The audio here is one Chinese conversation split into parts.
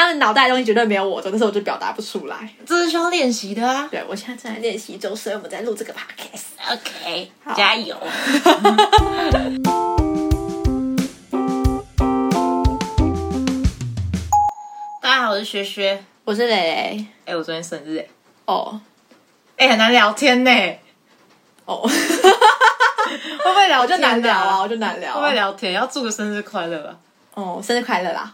他们脑袋的东西绝对没有我多，但是我就表达不出来。这是需要练习的啊。对我现在正在练习中，所以我们在录这个 podcast。OK，加油。大家好，我是学学。我是蕾蕾。哎、我昨天生日哎、哦哎、很难聊天呢、哦，会不会聊我就难聊啊，我就难聊、会不会？聊天？要祝个生日快乐吧。哦，生日快乐啦！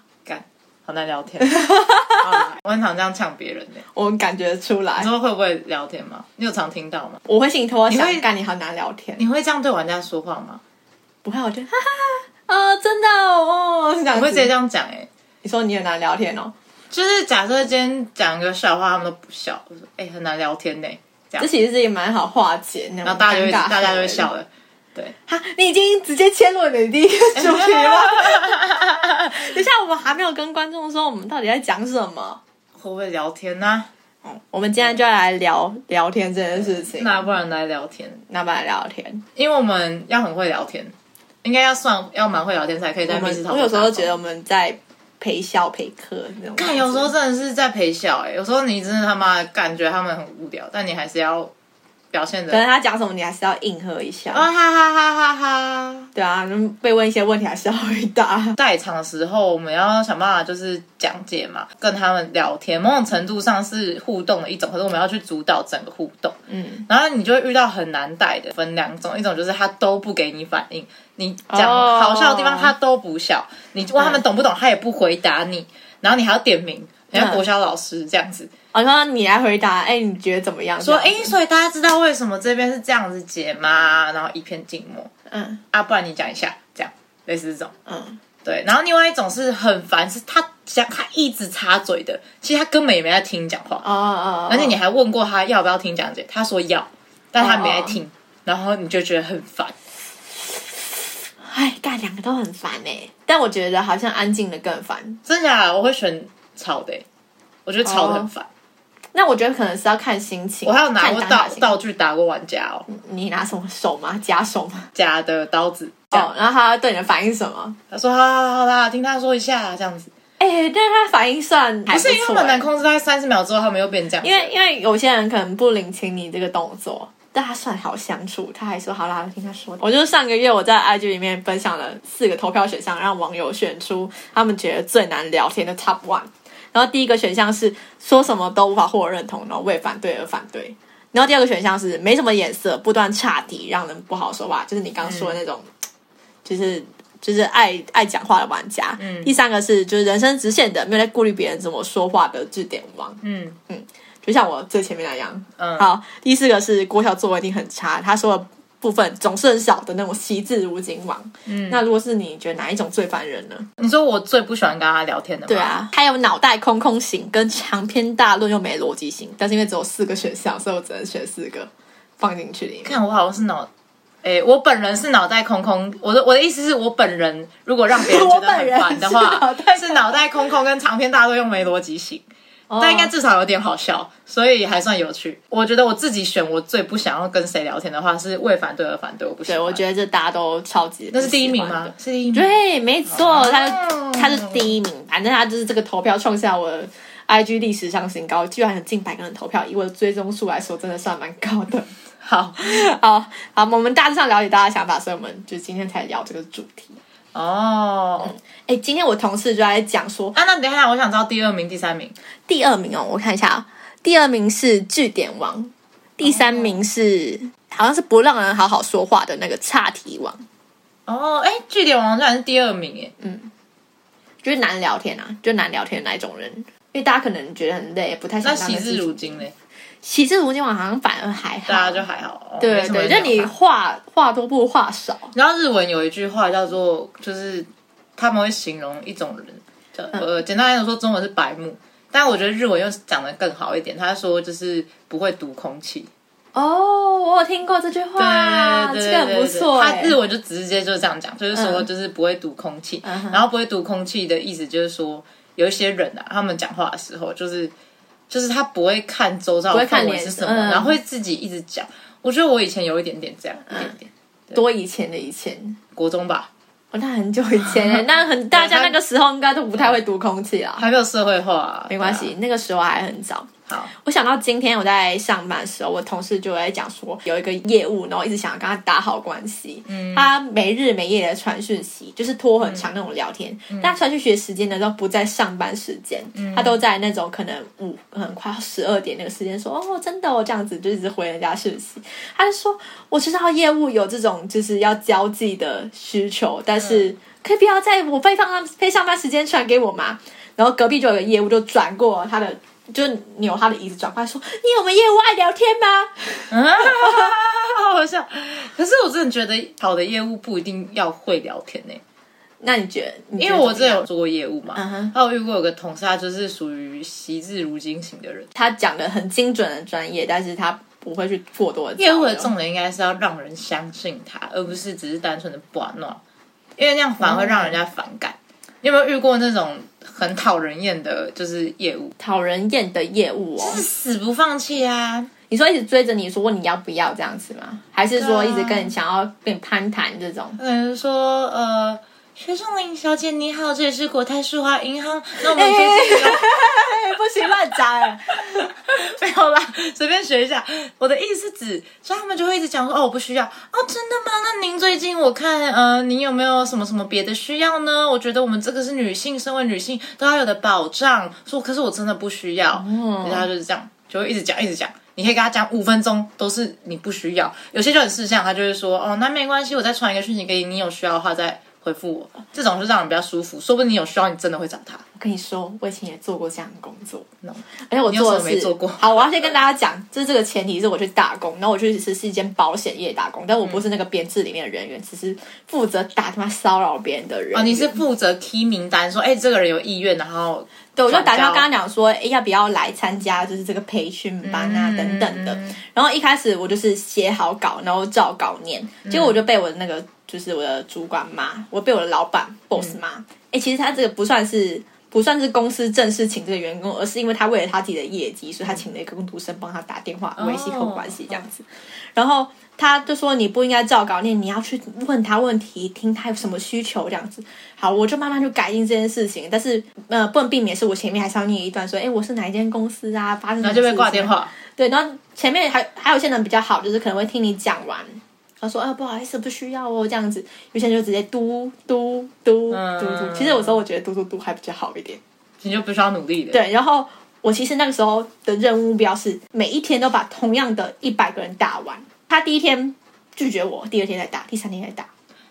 干，好难聊天。我很常这样呛别人呢、我感觉出来你，说会不会聊天吗？你有常听到吗？我会心里偷偷想你会，干你好难聊天。你会这样对玩家说话吗？不会，我觉得哈哈哈，哦，真的哦，是这样子我会直接这样讲哎、你说你很难聊天哦，就是假设今天讲一个笑话，他们都不笑，我说哎、很难聊天呢、这其实是一个蛮好化解然后大家就会大家就会笑了。对，哈，你已经直接切入了你的第一个主题了。等一下，我们还没有跟观众说我们到底在讲什么。会不会聊天呢、我们今天就要来聊聊天这件事情。那不然来聊天，那不然聊天。因为我们要很会聊天，应该要算要蛮会聊天才可以在我们密室逃脱。我有时候觉得我们在陪笑陪客那种。看有时候真的是在陪笑哎、有时候你真的他妈感觉他们很无聊，但你还是要表现的可能他讲什么，你还是要应和一下。啊哈哈哈哈哈。对啊，被问一些问题还是要回答。在场的时候，我们要想办法就是讲解嘛，跟他们聊天，某种程度上是互动的一种，可是我们要去主导整个互动。嗯，然后你就会遇到很难带的，分两种，一种就是他都不给你反应，你讲哦好笑的地方他都不笑，你问他们懂不懂，他也不回答你，然后你还要点名，你像国小老师这样子好像你来回答，哎，你觉得怎么样？说，哎、所以大家知道为什么这边是这样子解吗？然后一片静默，嗯啊，不然你讲一下，这样类似这种。嗯，对，然后另外一种是很烦，是他讲他一直插嘴的，其实他根本也没在听你讲话，哦哦，而且你还问过他要不要听讲解，他说要，但他没在听，然后你就觉得很烦。哎，干两个都很烦哎，但我觉得好像安静的更烦。真假的？我会选吵的欸、我觉得吵的很烦。那我觉得可能是要看心情。我还有拿过道道具打过玩家哦，你拿什么手吗？假手吗？假的刀子。哦，然后他对你的反应是什么？他说好啦好啦听他说一下这样子。哎、但是他反应算还不是因为他错们难哎控制，大概三十秒之后他们又变这样。因为因为有些人可能不领情你这个动作，但他算好相处，他还说好啦，听他说。我就是上个月我在 IG 里面分享了四个投票选项，让网友选出他们觉得最难聊天的 Top One。然后第一个选项是说什么都无法获得认同，然后为反对而反对。然后第二个选项是没什么眼色，不断岔题，让人不好说话，就是你刚说的那种，就是就是爱爱讲话的玩家。嗯第三个是就是人生直线的，没有在顾虑别人怎么说话的字典王。嗯嗯就像我最前面那样。嗯，好，第四个是国小作文一定很差，他说的部分总是很少的那种惜字如金王。嗯，那如果是你，你觉得哪一种最烦人呢？你说我最不喜欢跟他聊天的吗？对，啊，还有脑袋空空型跟长篇大论又没逻辑型，但是因为只有四个选项，所以我只能选四个放进去里面。看我好像是脑，诶，我本人是脑袋空空。我的我的意思是我本人如果让别人觉得很烦的话 是脑袋，是脑袋空空跟长篇大论又没逻辑性，哦但应该至少有点好笑，所以还算有趣。我觉得我自己选我最不想要跟谁聊天的话是为反对而反对，我不喜对，我觉得这大家都超级那是第一名吗？是第一名。对，没错，他他是第一名，反正他就是这个投票创下我 IG 历史上新高，居然有近百个人投票，以我的追踪数来说，真的算蛮高的。好 好好，我们大致上了解大家的想法，所以我们就今天才聊这个主题。哦，哎，今天我同事就在讲说，啊，那等一下，我想知道第二名、第三名。第二名哦，我看一下啊，第二名是据点王，第三名是、好像是不让人好好说话的那个岔题王，哦，哎，据点王居然是第二名耶！就是难聊天啊，就难聊天的那一种人。因为大家可能觉得很累，不太想那惜字当个基础如金嘞，喜之如金王好像反而还好，大家就还好。哦对对，就你话话多不如话少，然后日文有一句话叫做，就是他们会形容一种人，叫嗯呃，简单来说，中文是白目，但我觉得日文又讲的更好一点。他说就是不会读空气，哦，我有听过这句话，对对对这个很不错他哎。日文就直接就这样讲，就是说嗯就是不会读空气，嗯然后不会读空气的意思就是说，有一些人啊，他们讲话的时候就是就是他不会看周遭的不会看脸氛围是什么，嗯然后会自己一直讲。我觉得我以前有一点点这样，一点点。多以前的以前，国中吧，哦，那很久以前欸，那很大家那个时候应该都不太会读空气啊。还没有社会化、啊，没关系，那个时候还很早。好，我想到今天我在上班的时候，我同事就在讲说，有一个业务，然后一直想要跟他打好关系。嗯，他没日没夜的传讯息，就是拖很长那种聊天。但他传讯息的时间呢，都不在上班时间，他都在那种可能五很快十二点那个时间说，哦，真的哦，这样子就一直回人家讯息。他就说，我知道业务有这种就是要交际的需求，但是可以不要在我非上非上班时间传给我吗？然后隔壁就有个业务就转过他的。就扭他的椅子转过来说：“你有我们业务爱聊天吗？”啊，好好笑。可是我真的觉得，好的业务不一定要会聊天呢、那你觉得？你觉因为我之前得怎么样有做过业务嘛，嗯哼还有遇过有个同事，他就是属于惜字如金型的人。他讲的很精准的专业，但是他不会去过多的业务的重点应该是要让人相信他，而不是只是单纯的玩弄，因为那样反而会让人家反感。你有没有遇过那种很讨人厌的，就是业务，讨人厌的业务哦是。死不放弃啊？你说一直追着你说你要不要这样子吗？还是说一直跟你想要跟你攀谈这种？嗯，说呃，薛仲林小姐你好，这里是国泰世华银行，那我们最近有。不行乱砸哎！没有啦，随便学一下。我的意思是指，所以他们就会一直讲说，哦，我不需要。哦，真的吗？那您最近我看，呃，您有没有什么什么别的需要呢？我觉得我们这个是女性，身为女性都要有的保障。说，可是我真的不需要。嗯然后他就是这样，就会一直讲，一直讲。你可以跟他讲五分钟，都是你不需要。有些就很事项，他就会说，哦，那没关系，我再传一个讯息给你，你有需要的话再回复我。这种就让人比较舒服，说不定你有需要，你真的会找他。我跟你说，我以前也做过这样的工作 No 而且我做的是什么没做过好，我要先跟大家讲，就是这个前提是我去打工，然后我去是是一间保险业打工，但我不是那个编制里面的人员，只是负责打他妈骚扰别人的人员。哦，你是负责 key 名单，说，哎，这个人有意愿，然后对，我就打电话跟他讲说，哎，要不要来参加就是这个培训班啊、嗯等等的。然后一开始我就是写好稿，然后照稿念，结果我就被我的那个就是我的主管骂，我被我的老板 boss 骂。哎、其实他这个不算是。不算是公司正式请这个员工，而是因为他为了他自己的业绩，所以他请了一个工读生帮他打电话维系好关系这样子。然后他就说你不应该照稿念，你要去问他问题，听他有什么需求这样子。好，我就慢慢就改进这件事情，但是呃不能避免是我前面还是要念一段说，哎，我是哪一间公司啊，发生什么然后就被挂电话。对，然后前面还还有些人比较好，就是可能会听你讲完，他说啊不好意思不需要哦这样子，有些人就直接嘟嘟嘟嗯嘟嘟。其实有时候我觉得嘟嘟嘟还比较好一点。你就不需要努力的。，对，然后我其实那个时候的任务目标是每一天都把同样的一百个人打完。他第一天拒绝我，第二天再打，第三天再打。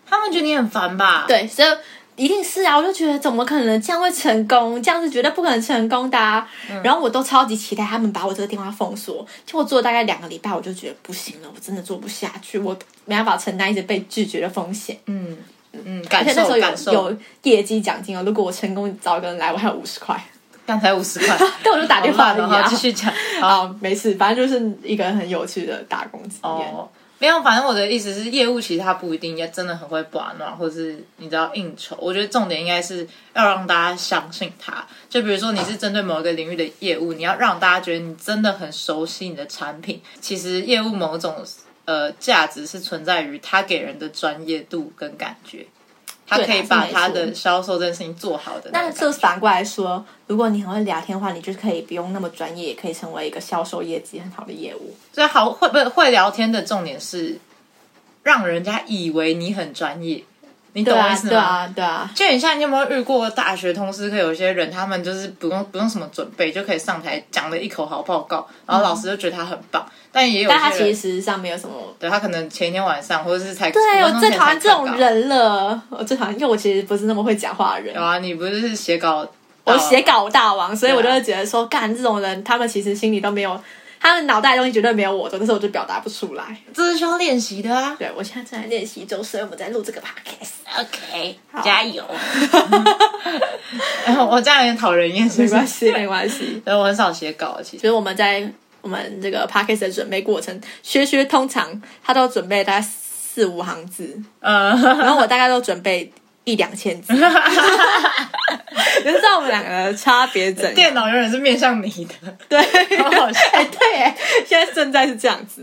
他们觉得你很烦吧？，对，所以一定是啊，我就觉得怎么可能这样会成功？这样是绝对不可能成功的、啊。然后我都超级期待他们把我这个电话封锁，结果做了大概两个礼拜，我就觉得不行了，我真的做不下去，我没办法承担一直被拒绝的风险。嗯嗯，而感且那时候受感受。有有业绩奖金哦，如果我成功找一个人来，我还有五十块。刚才五十块，但我就打电话继。续讲。好 好，没事，反正就是一个很有趣的打工经验。哦，没有，反正我的意思是，业务其实他不一定要真的很会把暖，或是你知道应酬。我觉得重点应该是要让大家相信他。就比如说你是针对某一个领域的业务，你要让大家觉得你真的很熟悉你的产品。其实业务某种呃价值是存在于他给人的专业度跟感觉。他可以把他的销售这件事情做好的那那种感觉。就反过来说，如果你很会聊天的话，你就可以不用那么专业，也可以成为一个销售业绩很好的业务。所以好会不会会聊天的重点是让人家以为你很专业，你懂我意思吗？对啊，对啊。就很像你有没有遇过大学通识课有些人他们就是不用不用什么准备就可以上台讲了一口好报告，然后老师就觉得他很棒，但也有但他其实实上没有什么。对他可能前一天晚上或者是才对我最讨厌这。种人了，我最讨厌，因为我其实不是那么会讲话的人有。啊，你不是写稿，我写稿大王，所以我就会觉得说，干这种人，他们其实心里都没有，他们脑袋的东西绝对没有我多，但是我就表达不出来。这是需要练习的啊。对我现在正在练习中，所以我们在录这个 podcast。OK，加油！然 后 我这样有点讨人厌，没关系，没关系。对，我很少写稿，其实就是我们在我们这个 podcast 的准备过程，薛薛通常他都准备大概四五行字，呃，然后我大概都准备一两千字。你知道我们两个的差别怎样？电脑永远是面向你的。对，好好笑哎，对，哎，现在正在是这样子。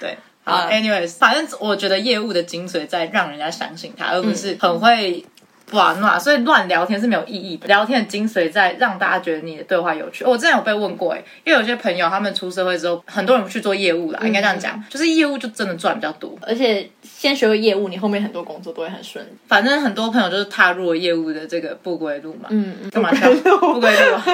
对，好嗯，anyways，反正我觉得业务的精髓在让人家相信他，而不是很会玩乱，所以乱聊天是没有意义的。聊天的精髓在让大家觉得你的对话有趣。我之前有被问过，哎，因为有些朋友他们出社会之后，很多人去做业务啦，应该这样讲，就是业务就真的赚比较多。而且先学会业务，你后面很多工作都会很顺利。反正很多朋友就是踏入了业务的这个不归路嘛。嗯嗯，干嘛笑？不归路啊。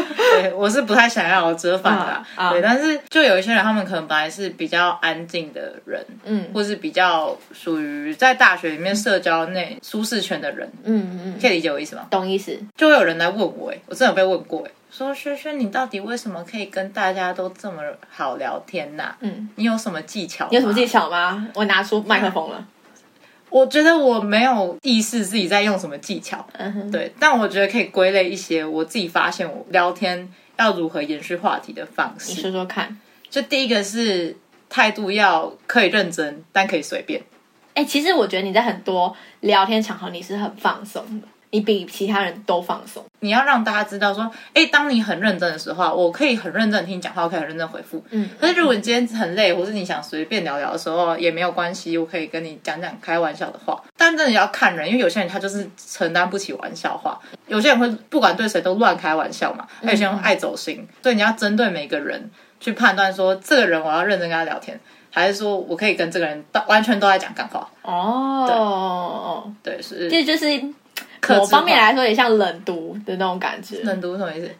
对，我是不太想要折返的啦。啊啊对，但是就有一些人，他们可能本来是比较安静的人，嗯或是比较属于在大学里面社交内舒适圈的人，嗯嗯，可以理解我意思吗？懂意思。就会有人来问我，哎，我真的有被问过，哎，说轩轩，你到底为什么可以跟大家都这么好聊天呐、嗯，你有什么技巧？你有什么技？巧吗？我拿出麦克风了。我觉得我没有意识自己在用什么技巧，对，但我觉得可以归类一些我自己发现我聊天要如何延续话题的方式你式。说说看。就第一个是态度要可以认真，但可以随便。哎、其实我觉得你在很多聊天场合你是很放松的，你比其他人都放松。你要让大家知道说，哎，当你很认真的时候啊，我可以很认真地听你讲话，我可以很认真回复。嗯，可是如果你今天很累，或是你想随便聊聊的时候，也没有关系，我可以跟你讲讲开玩笑的话。但真的要看人，因为有些人他就是承担不起玩笑话，有些人会不管对谁都乱开玩笑嘛，还有些人爱走心，所以你要针对每个人去判断说，这个人我要认真跟他聊天，还是说我可以跟这个人到完全都在讲干话。哦，对，是这就是某方面来说，也像冷读的那种感觉。冷读什么意思？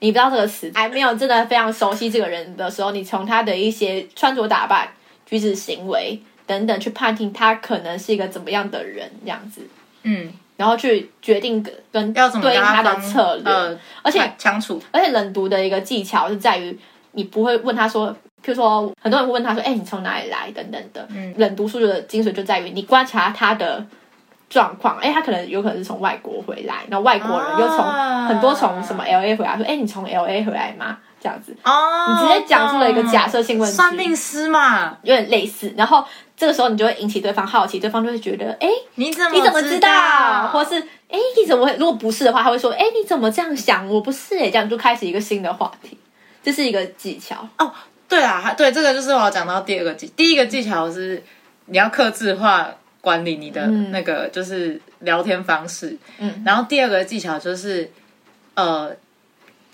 你不知道这个词，还没有真的非常熟悉这个人的时候，你从他的一些穿着打扮、举止行为等等去判定他可能是一个怎么样的人，这样子，嗯，然后去决定跟跟要怎么对应他的策略。呃，而且相处？而且冷读的一个技巧是在于，你不会问他说，譬如说，很多人会问他说：“哎、你从哪里来？”等等的。嗯冷读书的精髓就在于你观察他的状况，哎、他可能有可能是从外国回来，然后外国人又从、啊很多从什么 L A 回来，说：“哎、你从 L A 回来吗？”这样子哦，你直接讲出了一个假设性问题算命师嘛？有点类似。然后这个时候你就会引起对方好奇，对方就会觉得：“哎、你怎么你怎么知道？”道？或是“哎、你怎么会？”如果不是的话，他会说：“哎、你怎么这样想？我不是哎、这样就开始一个新的话题。这是一个技巧。哦，对啦，还对这个就是我要讲到第二个技，第一个技巧是你要克制化管理你的嗯那个就是聊天方式，嗯，然后第二个技巧就是呃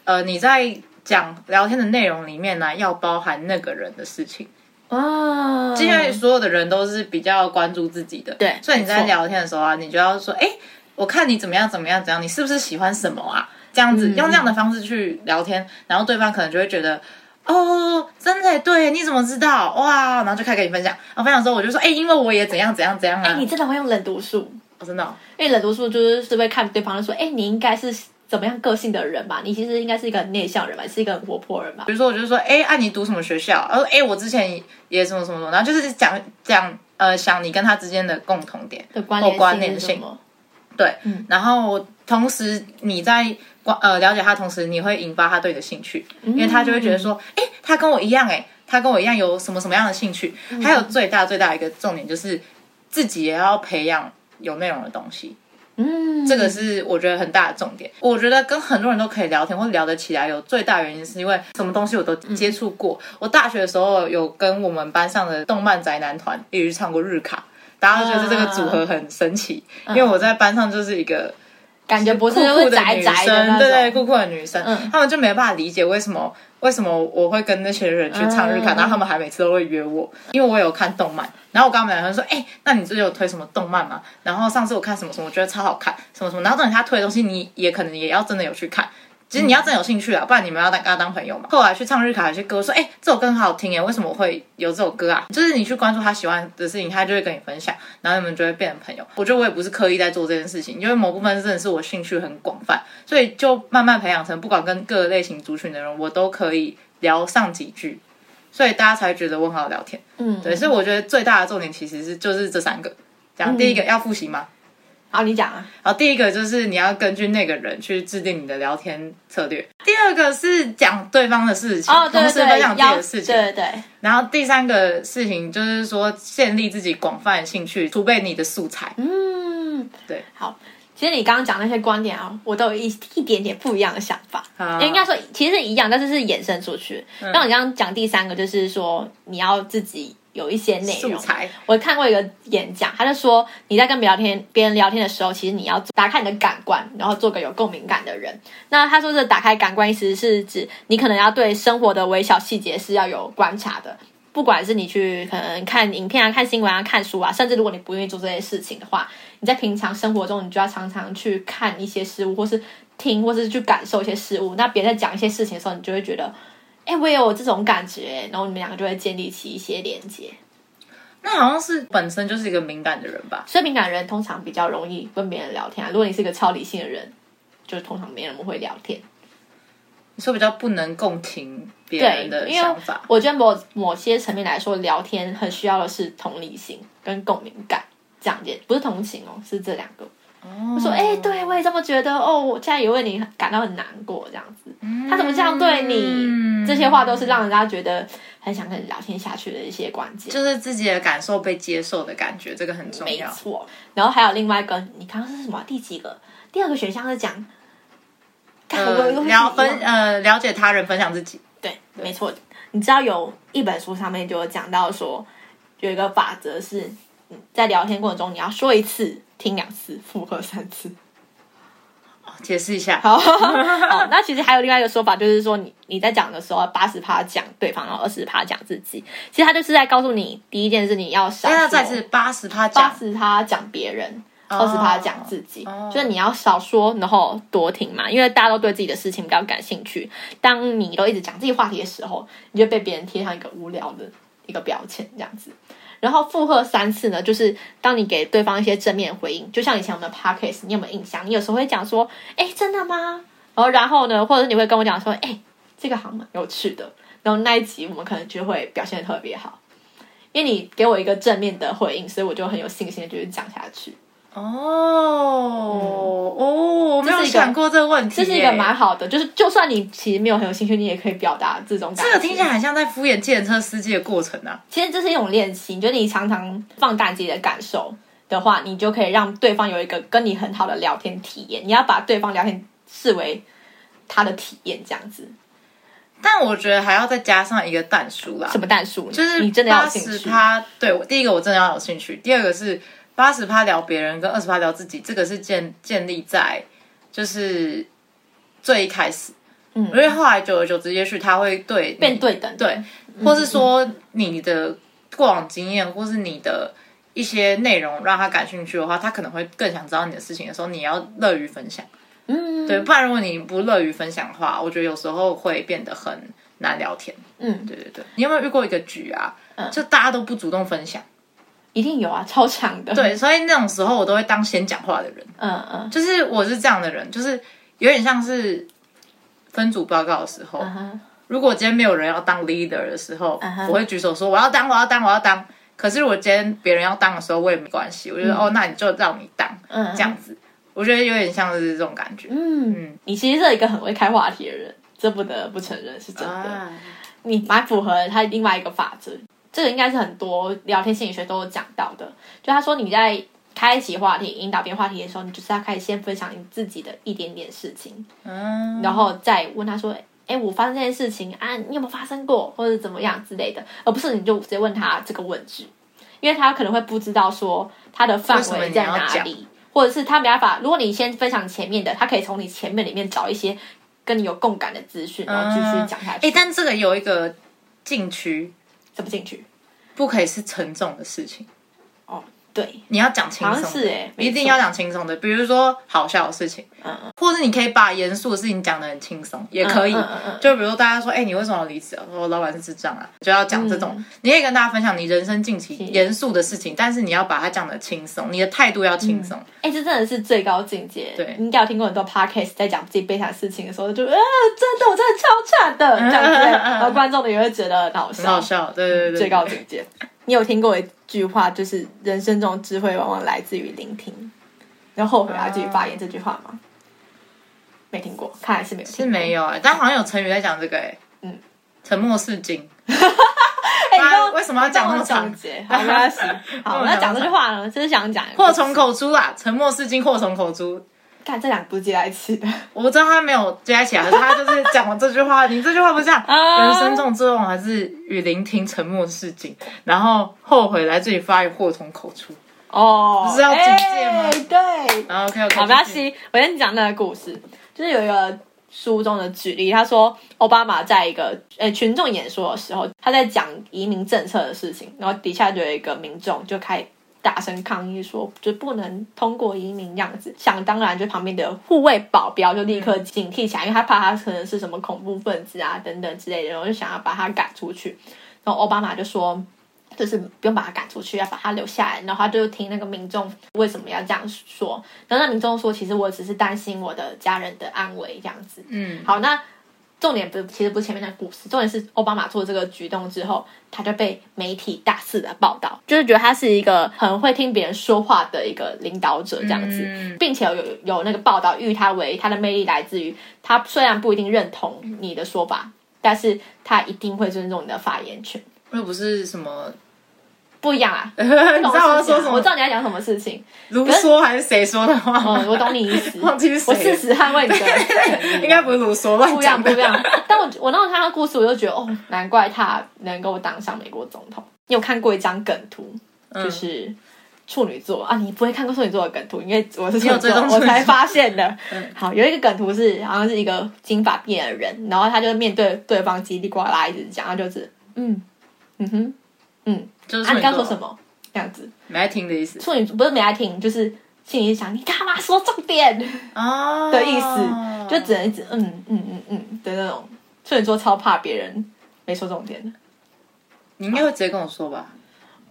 呃你在讲聊天的内容里面呢，要包含那个人的事情，哦，因为所有的人都是比较关注自己的，对所以你在聊天的时候啊，你就要说，哎，我看你怎么样怎么样怎样，你是不是喜欢什么啊？这样子、嗯。用这样的方式去聊天，然后对方可能就会觉得。哦，真的耶对，你怎么知道？哇，然后就开始跟你分享。然后分享之后，我就说，哎，因为我也怎样怎样怎样啊。哎、你真的会用冷读术，哦真的哦、因为冷读术就是是会看对方说，哎、你应该是怎么样个性的人吧？你其实应该是一个很内向人吧，是一个很活泼人吧比？如说，我就说，哎，啊，你读什么学校？然后，哎，我之前也什么什么什么，然后就是讲讲，呃，想你跟他之间的共同点。的关或关联联性？对，嗯然后同时你在关呃了解他，同时你会引发他对你的兴趣，因为他就会觉得说，哎、他跟我一样、哎，他跟我一样有什么什么样的兴趣。还有最大最大的一个重点就是自己也要培养有内容的东西，嗯，这个是我觉得很大的重点。我觉得跟很多人都可以聊天或聊得起来，有最大原因是因为什么东西我都接触过。我大学的时候有跟我们班上的动漫宅男团一起去唱过日卡。大家都觉得这个组合很神奇，因为我在班上就是一个感觉不是酷酷的宅宅的女生，对对，酷酷的女生，嗯。他们就没办法理解为什么为什么我会跟那些人去唱日卡，嗯。然后他们还每次都会约我，因为我有看动漫，然后我跟他们说，哎、那你最近有推什么动漫吗？然后上次我看什么什么，我觉得超好看，什么什么，然后等他推的东西，你也可能也要真的有去看。其实你要真有兴趣啊，不然你们要当跟他当朋友嘛。后来去唱日卡，有些歌说，哎、这首歌很好听耶，为什么我会有这首歌啊？就是你去关注他喜欢的事情，他就会跟你分享，然后你们就会变成朋友。我觉得我也不是刻意在做这件事情，因为某部分真的是我兴趣很广泛，所以就慢慢培养成，不管跟各个类型族群的人，我都可以聊上几句，所以大家才觉得我很好聊天。嗯，对，所以我觉得最大的重点其实是就是这三个。讲第一个要复习吗？好，你讲啊。然后第一个就是你要根据那个人去制定你的聊天策略。第二个是讲对方的事情，哦，对同时分享自己的事情。对对对，然后第三个事情就是说建立自己广泛的兴趣，储备你的素材。嗯，对，好。其实你刚刚讲那些观点啊，我都有一一点点不一样的想法。啊应该说其实是一样，但是是衍生出去。嗯像你刚刚讲第三个，就是说你要自己有一些内容。我看过一个演讲，他就说你在跟别人聊天、别人聊天的时候，其实你要打开你的感官，然后做个有共鸣感的人。那他说这打开感官，意思是指你可能要对生活的微小细节是要有观察的。不管是你去可能看影片啊、看新闻啊、看书啊，甚至如果你不愿意做这些事情的话，你在平常生活中，你就要常常去看一些事物，或是听，或是去感受一些事物。那别人在讲一些事情的时候，你就会觉得，哎、我也有这种感觉，然后你们两个就会建立起一些连接。那好像是本身就是一个敏感的人吧？所以敏感人通常比较容易跟别人聊天啊。如果你是一个超理性的人，就通常没人会聊天。你说比较不能共情别人的想法，我觉得某某些层面来说，聊天很需要的是同理心跟共鸣感，这样子不是同情哦，是这两个。我说，哎、对我也这么觉得哦，我现在也为你感到很难过，这样子。他怎么这样对你？嗯这些话都是让人家觉得很想跟你聊天下去的一些关键。就是自己的感受被接受的感觉，这个很重要。没错。然后还有另外一个，你刚刚是什么？第几个？第二个选项是讲，看我呃，有了分呃了解他人，分享自己。对，没错。你知道有一本书上面就有讲到说，有一个法则是，嗯在聊天过程中你要说一次，听两次，复合三次。解释一下，好，好，那其实还有另外一个说法，就是说你你在讲的时候，八十趴讲对方，然后二十趴讲自己。其实他就是在告诉你，第一件事你要少现在说，再次八十趴八讲，十趴讲别人，二十趴讲自己，哦就是你要少说，然后多听嘛，因为大家都对自己的事情比较感兴趣。当你都一直讲自己话题的时候，你就被别人贴上一个无聊的一个标签，这样子。然后附和三次呢，就是当你给对方一些正面回应，就像以前我们的 podcast，你有没有印象？你有时候会讲说，哎，真的吗？然后然后呢，或者是你会跟我讲说，哎，这个好嘛有趣的。然后那一集我们可能就会表现的特别好，因为你给我一个正面的回应，所以我就很有信心的就是讲下去。哦哦，我没有想过这个问题耶，这是一个蛮好的，就是就算你其实没有很有兴趣，你也可以表达这种感觉。这个听起来很像在敷衍计程车司机的过程啊。其实这是一种练习，就是你常常放大自己的感受的话，你就可以让对方有一个跟你很好的聊天体验。你要把对方聊天视为他的体验，这样子。但我觉得还要再加上一个淡书啦什，么淡数？就是你真的要八有兴趣。他。对我第一个我真的要有兴趣，第二个是八十趴聊别人跟二十趴聊自己，这个是建建立在就是最一开始，嗯因为后来久而久之，也许他会对你变对等，对，或是说你的过往经验，或是你的一些内容让他感兴趣的话，他可能会更想知道你的事情的时候，你要乐于分享。嗯，对，不然如果你不乐于分享的话，我觉得有时候会变得很难聊天。嗯，对对对，你有没有遇过一个局啊？就大家都不主动分享，一定有啊，超强的。，对，所以那种时候我都会当先讲话的人，嗯嗯。就是我是这样的人，就是有点像是分组报告的时候，嗯，如果今天没有人要当 leader 的时候嗯我会举手说我要当，我要当，我要当。可是如果今天别人要当的时候，我也没关系，我觉得、哦，那你就让你当，嗯，这样子，我觉得有点像是这种感觉。嗯，你其实是一个很会开话题的人，这不得不承认是真的。啊，你蛮符合他另外一个法则，这个应该是很多聊天心理学都有讲到的。就他说你在开启话题、引导别人话题的时候，你就是要开始先分享你自己的一点点事情，嗯，然后再问他说：“哎，我发生这件事情啊，你有没有发生过，或者怎么样之类的？”而不是你就直接问他这个问句，因为他可能会不知道说他的范围在哪里，或者是他没办法。如果你先分享前面的，他可以从你前面里面找一些跟你有共感的资讯，然后继续讲下去。哎、但这个有一个禁区，怎么进去？不可以是沉重的事情，哦，对，你要讲轻好松是哎，一定要讲轻松的，比如说好笑的事情，嗯嗯或者你可以把严肃的事情讲得很轻松，也可以。嗯嗯嗯就比如大家说，哎、你为什么要离职啊？我说老板是智障啊，就要讲这种。嗯你可以跟大家分享你人生近期严肃的事情，但是你要把它讲得轻松，你的态度要轻松。哎、这真的是最高境界。对你应该有听过很多 podcast 在讲自己悲惨事情的时候，就啊，真的，我真的超惨的这样子，然后观众的也会觉得很好很笑，好笑，对对对，最高境界。你有听过一句话，就是人生中的智慧往往来自于聆听。然后后悔啊，继续发言这句话吗？没听过，看来是没有。是没有哎、但好像有成语在讲这个哎、嗯，沉默是金。哎、为什么要讲那么长？好，没关系。好，帮我讲那讲这句话呢，就是想讲祸从口出啦，沉默是金，祸从口出。看这两个不是接在一起的。我知道他没有接在一起来，可是他就是讲了这句话，你这句话不是这样，啊人生中最重要还是与聆听沉默是金，然后后悔来这里发言祸从口出。哦，不是要警戒吗哎对，然后 OK OK，好，没关系，我先讲那个故事，就是有一个书中的举例，他说奥巴马在一个呃群众演说的时候，他在讲移民政策的事情，然后底下就有一个民众就开始大声抗议说，就不能通过移民样子。想当然，就旁边的护卫保镖就立刻警惕起来，因为他怕他可能是什么恐怖分子啊等等之类的，然后就想要把他赶出去。然后奥巴马就说。就是不用把他赶出去，要把他留下来。然后他就听那个民众为什么要这样说。然后那民众说，其实我只是担心我的家人的安危这样子。嗯，好，那重点不，其实不是前面那个故事，重点是奥巴马做这个举动之后，他就被媒体大肆的报道，就是觉得他是一个很会听别人说话的一个领导者这样子，嗯并且有有那个报道誉他为他的魅力来自于他虽然不一定认同你的说法，但是他一定会尊重你的发言权。又不是什么，不一样啊，你知道我要说什么我知？道你要讲什么事情，卢梭还是谁说的话？嗯，我懂你意思。忘记是我事实捍卫你的应该不是卢梭乱不一样。不一样。但我我那时候看他故事，我就觉得哦，难怪他能够当上美国总统。你有看过一张梗图，嗯就是处女座啊？你不会看过处女座的梗图，因为我是处女座，我才发现的。嗯好，有一个梗图是好像是一个金发碧眼的人，然后他就面对对方叽里呱啦一直讲，他就是嗯嗯哼嗯，啊，你刚说什么？这样子，没爱听的意思处女座不是没爱听，就是心里想你干嘛说重点？哦的意思，就只能一直嗯嗯嗯嗯的那种。处女座超怕别人没说重点的。你应该会直接跟我说吧？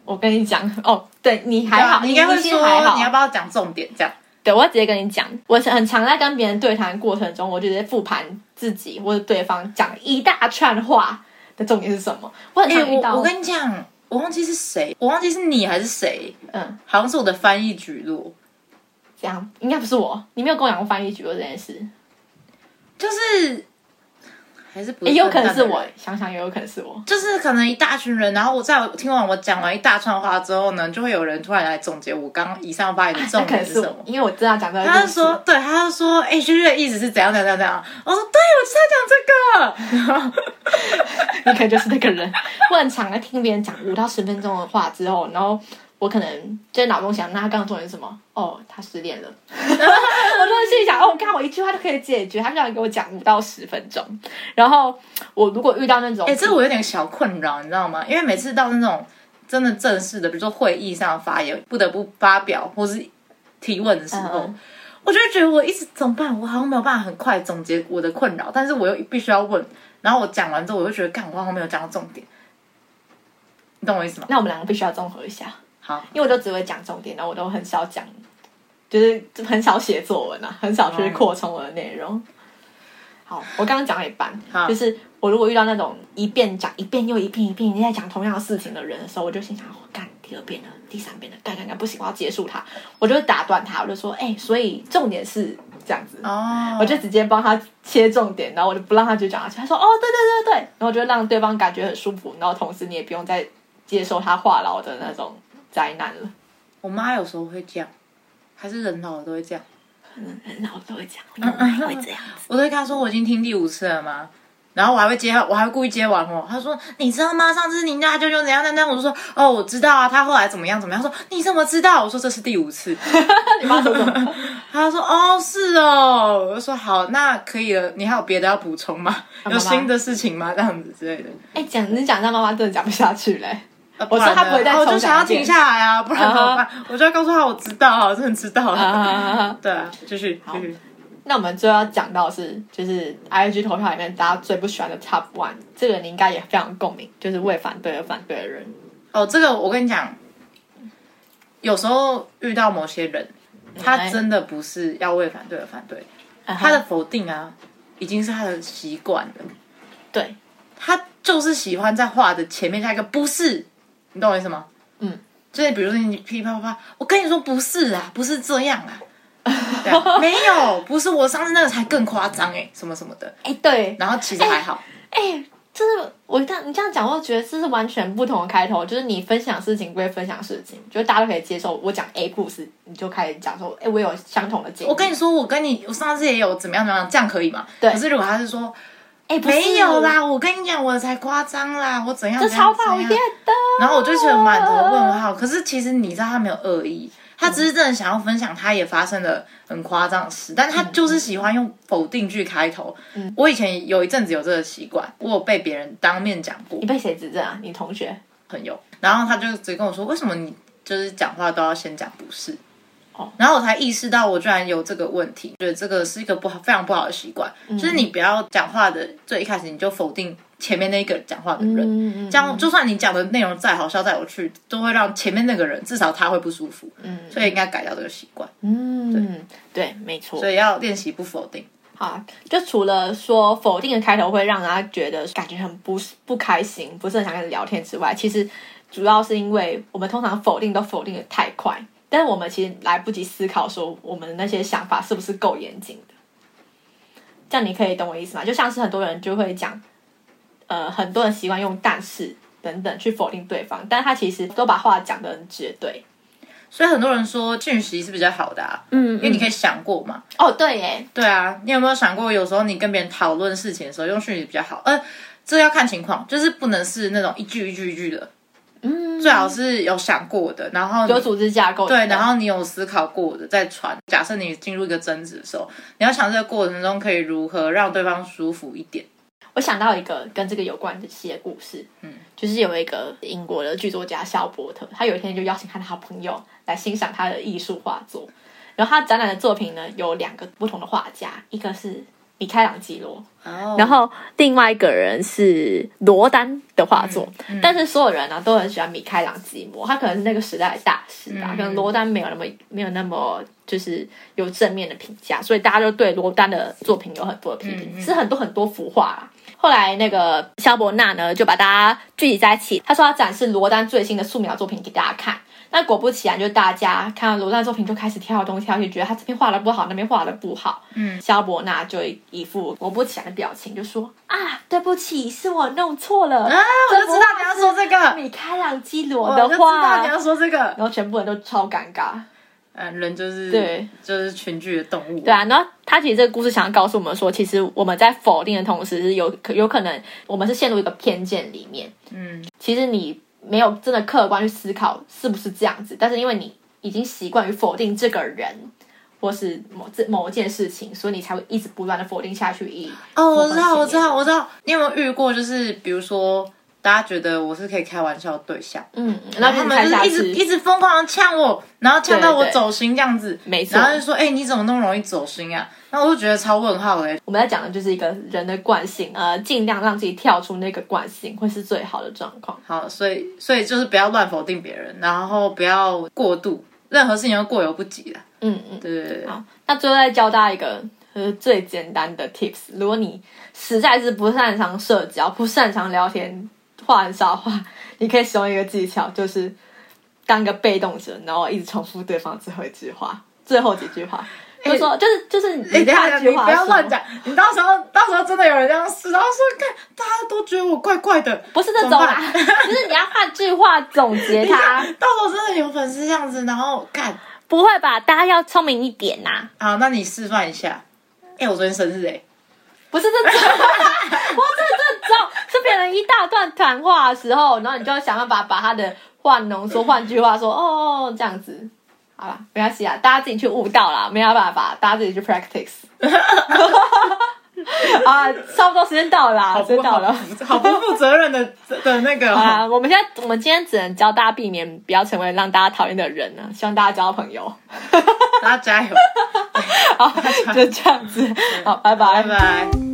我跟你讲哦，对你还好，你应该会还好你要不要讲重点这样？对，我会直接跟你讲。我是很常在跟别人对谈过程中，我就直接复盘自己或者对方讲一大串话的重点是什么。我很哎、常遇到，我我跟你讲，我忘记是谁，我忘记是你还是谁，嗯，好像是我的翻译举录，这样？应该不是我，你没有跟我讲过翻译举录这件事，就是还是不也有可能是我想想也有可能是我。就是可能一大群人，然后我在我听完我讲完一大串话之后呢，就会有人突然来总结我刚刚以上发言的重点 是什么，。因为我知道讲这个他就说，对，他就说，哎、轩轩的意思是怎样怎样怎样。我说，对，我就是要讲这个。然 后你可能就是那个人。我很常在听别人讲五到十分钟的话之后，然后我可能就脑中想，那他刚刚重点是什么？哦，他失恋了。我就心里想，哦，看我一句话就可以解决，他居然给我讲五到十分钟。然后我如果遇到那种，哎、这我有点小困扰，你知道吗？因为每次到那种真的正式的，比如说会议上发言，不得不发表或是提问的时候，嗯我就会觉得我一直怎么办？我好像没有办法很快总结我的困扰，但是我又必须要问。然后我讲完之后，我就觉得，干，我好像没有讲到重点。你懂我意思吗？那我们两个必须要综合一下，好，因为我都只会讲重点，然后我都很少讲，就是很少写作文啊，很少去扩充我的内容。好，我刚刚讲了一半好，就是我如果遇到那种一遍讲一遍又一遍一遍你在讲同样的事情的人的时候，我就心想，我、干第二遍了，第三遍了，干干干不行，我要结束他，我就会打断他，我就说，哎、所以重点是这样子。哦，我就直接帮他切重点，然后我就不让他去讲下去。他说：“哦，对对对对。”然后我就让对方感觉很舒服，然后同时你也不用再接受他话痨的那种灾难了。我妈有时候会这样，还是人老了都会这样。嗯，然后都会讲，因为我也会这样子。我都会跟她说我已经听第五次了吗？然后我还会接，我还会故意接完哦。她说你知道吗？上次你家舅舅怎样怎样，我就说哦我知道啊，他后来怎么样怎么样。她说你怎么知道？我说这是第五次。你妈说什么？他说哦是哦，我就说好，那可以了。你还有别的要补充吗？妈有新的事情吗？这样子之类的。哎、讲你讲，让妈妈真的讲不下去嘞。啊我说他不会再我就想要停下来啊，不然怎么办？我就要告诉他我知道啊，我真的知道啊。啊，对啊，继续继续。那我们最后要讲到是，就是 I G 投票里面大家最不喜欢的 Top One，这个你应该也非常共鸣，就是为反对而反对的人。哦，这个我跟你讲，有时候遇到某些人，他真的不是要为反对而反对，他他的否定啊，已经是他的习惯了。对，他就是喜欢在话的前面加一个不是，你懂我意思吗？嗯，就是比如说你噼里啪啦啪啦，我跟你说不是啊，不是这样啊。对啊 没有，不是我上次那个才更夸张哎，什么什么的。哎、对，然后其实还好，哎、就是我这样你这样讲，我觉得这是完全不同的开头。就是你分享事情归分享事情，就是大家都可以接受。我讲 A 故事，你就开始讲说，哎，我有相同的经历。我跟你说，我跟你我上次也有怎么样怎么样，这样可以吗？对可是如果他是说哎，没有，啦，我跟你讲，我才夸张啦，我怎样这超讨厌的。然后我就觉得满头问号。可是其实你知道他没有恶意，他只是真的想要分享他也发生了很夸张的事，但他就是喜欢用否定句开头。我以前有一阵子有这个习惯，我有被别人当面讲过你被谁指正啊？你同学？朋友，然后他就直接跟我说，为什么你就是讲话都要先讲不是？哦。然后我才意识到我居然有这个问题，觉得这个是一个不好、非常不好的习惯，就是你不要讲话的最一开始你就否定前面那个讲话的人，嗯这样就算你讲的内容再好笑、再有趣，都会让前面那个人至少他会不舒服，嗯。所以应该改掉这个习惯，嗯，对，没错。所以要练习不否定。好，就除了说否定的开头会让人家觉得感觉很不不开心，不是很想跟你聊天之外，其实主要是因为我们通常否定都否定的太快，但是我们其实来不及思考说我们的那些想法是不是够严谨的。这样你可以懂我意思吗？就像是很多人就会讲，呃，很多人习惯用但是等等去否定对方，但他其实都把话讲得很绝对。所以很多人说讯息是比较好的啊，嗯因为你可以想过嘛。哦，对耶，对啊，你有没有想过，有时候你跟别人讨论事情的时候，用讯息比较好？呃，这要看情况，就是不能是那种一句一句一句的，嗯，最好是有想过的，然后有组织架构，对，然后你有思考过的再传。假设你进入一个争执的时候，你要想这个过程中可以如何让对方舒服一点。我想到一个跟这个有关的一些故事，嗯，就是有一个英国的剧作家肖伯特，他有一天就邀请他的好朋友来欣赏他的艺术画作，然后他展览的作品呢有两个不同的画家，一个是米开朗基罗，哦。然后另外一个人是罗丹的画作，但是所有人呢、都很喜欢米开朗基罗，他可能是那个时代的大师啊，可能罗丹没有那么没有那么就是有正面的评价，所以大家都对罗丹的作品有很多的批评，是很多很多幅画啦。后来那个肖伯纳呢，就把大家聚集在一起，他说要展示罗丹最新的素描作品给大家看。那果不其然，就大家看到罗丹的作品就开始挑东挑西，觉得他这边画的不好，那边画的不好。嗯，肖伯纳就一副果不其然的表情，就说啊，对不起，是我弄错了。啊，我就知道你要说这个，米开朗基罗我的就知道，你要说这个。然后全部人都超尴尬。嗯，人就是对，就是群居的动物。对啊，然后他其实这个故事想要告诉我们说，其实我们在否定的同时，是有可有可能我们是陷入一个偏见里面。嗯，其实你没有真的客观去思考是不是这样子，但是因为你已经习惯于否定这个人，或是某这某一件事情，所以你才会一直不断的否定下去。以哦，我知道，我知道，我知道。你有没有遇过？就是比如说，大家觉得我是可以开玩笑的对象，嗯，然然后后他们就是一直一直疯狂的呛我，然后呛到我走心这样子，没错然后就说：“哎、你怎么那么容易走心啊？”然后我就觉得超问号的、我们在讲的就是一个人的惯性，呃，尽量让自己跳出那个惯性，会是最好的状况。好，所以所以就是不要乱否定别人，然后不要过度，任何事情都过犹不及啦。嗯嗯。对对对，好，那最后再教大家一个呃最简单的 tips，如果你实在是不擅长社交、不擅长聊天、话很少的话，你可以使用一个技巧，就是当个被动者，然后一直重复对方最后一句话、最后几句话，就说就是就是哎、你不句话的时候。要乱讲，你到时候到时候真的有人这样试，然后说看大家都觉得我怪怪的，不是这种啦，就是你要换句话总结他，到时候真的有粉丝这样子，然后看，不会吧？大家要聪明一点呐、好，那你示范一下。哎、我昨天生日哎、不是这种，不是这种，是别人一大段谈话的时候，然后你就要想办法把他的话浓缩，换句话说，哦，这样子，好了，没关系啊，大家自己去悟到啦，没有办法，大家自己去 practice。啊，差不多时间到了啦，好不时间到了。好不负责任的的那个、啊，我们现在我们今天只能教大家避免不要成为让大家讨厌的人呢、希望大家交到朋友。大家加油，好，就这样子，好，拜拜拜拜。